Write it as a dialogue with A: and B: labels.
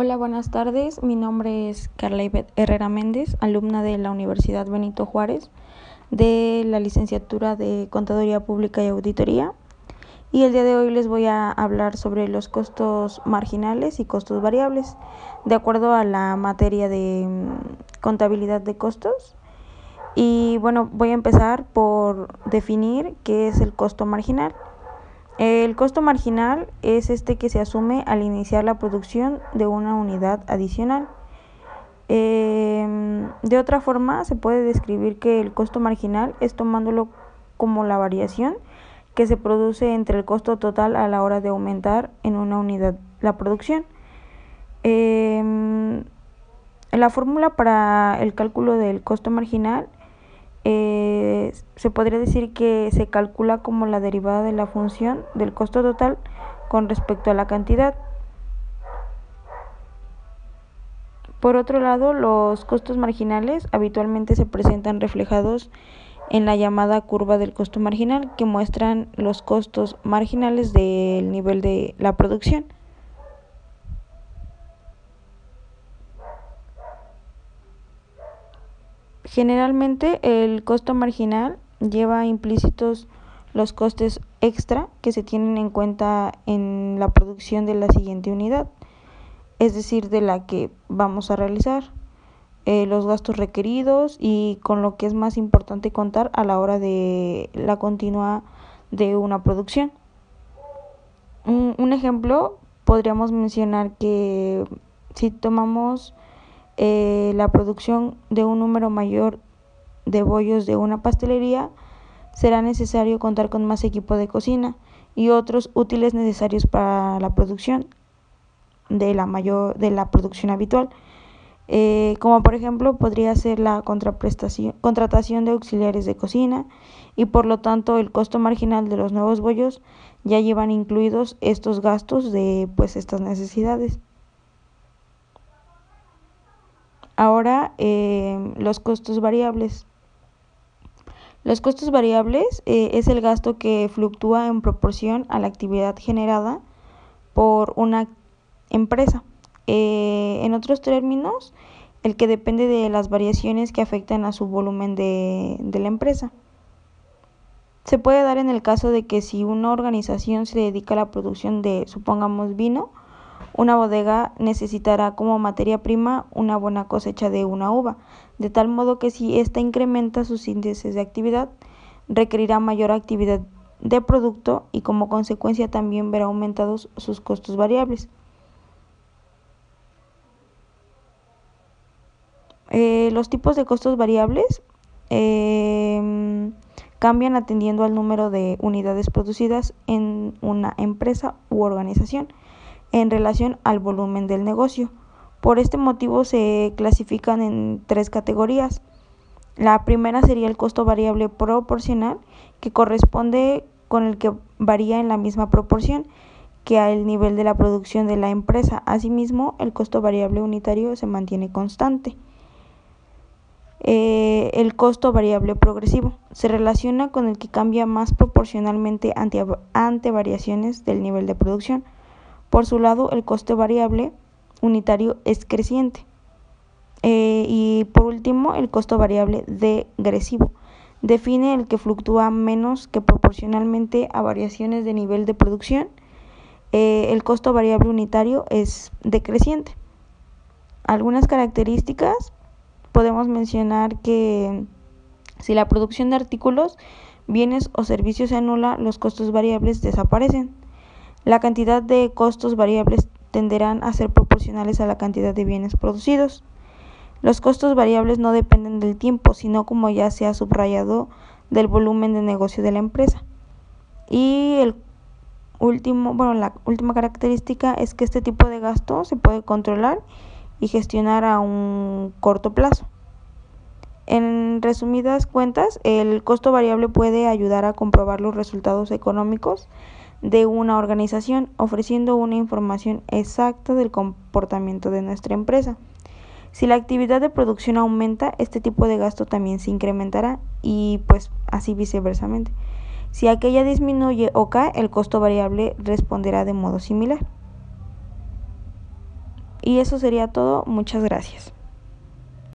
A: Hola, buenas tardes. Mi nombre es Carla Ivette Herrera Méndez, alumna de la Universidad Benito Juárez de la licenciatura de Contaduría Pública y Auditoría. Y el día de hoy les voy a hablar sobre los costos marginales y costos variables, de acuerdo a la materia de mm, contabilidad de costos. Y bueno, voy a empezar por definir qué es el costo marginal. El costo marginal es este que se asume al iniciar la producción de una unidad adicional. Em, de otra forma, se puede describir que el costo marginal es tomándolo como la variación que se produce entre el costo total a la hora de aumentar en una unidad la producción. Em, la fórmula para el cálculo del costo marginal eh, se podría decir que se calcula como la derivada de la función del costo total con respecto a la cantidad. Por otro lado, los costos marginales habitualmente se presentan reflejados en la llamada curva del costo marginal, que muestran los costos marginales del nivel de la producción. Generalmente el costo marginal lleva implícitos los costes extra que se tienen en cuenta en la producción de la siguiente unidad, es decir, de la que vamos a realizar, eh, los gastos requeridos y con lo que es más importante contar a la hora de la continua de una producción. Un, un ejemplo, podríamos mencionar que si tomamos eh, la producción de un número mayor de bollos de una pastelería, será necesario contar con más equipo de cocina y otros útiles necesarios para la producción de la mayor de la producción habitual. Eh, como por ejemplo podría ser la contratación de auxiliares de cocina y por lo tanto el costo marginal de los nuevos bollos ya llevan incluidos estos gastos de pues estas necesidades. Ahora, eh, los costos variables. Los costos variables eh, es el gasto que fluctúa en proporción a la actividad generada por una empresa. Eh, en otros términos, el que depende de las variaciones que afectan a su volumen de la empresa. Se puede dar en el caso de que si una organización se dedica a la producción de, supongamos, vino, una bodega necesitará como materia prima una buena cosecha de una uva, de tal modo que si ésta incrementa sus índices de actividad, requerirá mayor actividad de producto y como consecuencia también verá aumentados sus costos variables. Eh, los tipos de costos variables em, cambian atendiendo al número de unidades producidas en una empresa u organización en relación al volumen del negocio. Por este motivo se clasifican en tres categorías. La primera sería el costo variable proporcional, que corresponde con el que varía en la misma proporción que al nivel de la producción de la empresa. Asimismo, el costo variable unitario se mantiene constante. Eh, el costo variable progresivo se relaciona con el que cambia más proporcionalmente ante, ante variaciones del nivel de producción. Por su lado, el coste variable unitario es creciente. Eh, y por último, el costo variable degresivo. Define el que fluctúa menos que proporcionalmente a variaciones de nivel de producción. Eh, el costo variable unitario es decreciente. Algunas características podemos mencionar que si la producción de artículos, bienes o servicios se anula, los costos variables desaparecen. La cantidad de costos variables tenderán a ser proporcionales a la cantidad de bienes producidos. Los costos variables no dependen del tiempo, sino como ya se ha subrayado del volumen de negocio de la empresa. Y el último, bueno, la última característica es que este tipo de gasto se puede controlar y gestionar a un corto plazo. En resumidas cuentas, el costo variable puede ayudar a comprobar los resultados económicos de una organización, ofreciendo una información exacta del comportamiento de nuestra empresa. Si la actividad de producción aumenta, este tipo de gasto también se incrementará y pues así viceversamente. Si aquella disminuye o cae, el costo variable responderá de modo similar. Y eso sería todo. Muchas gracias.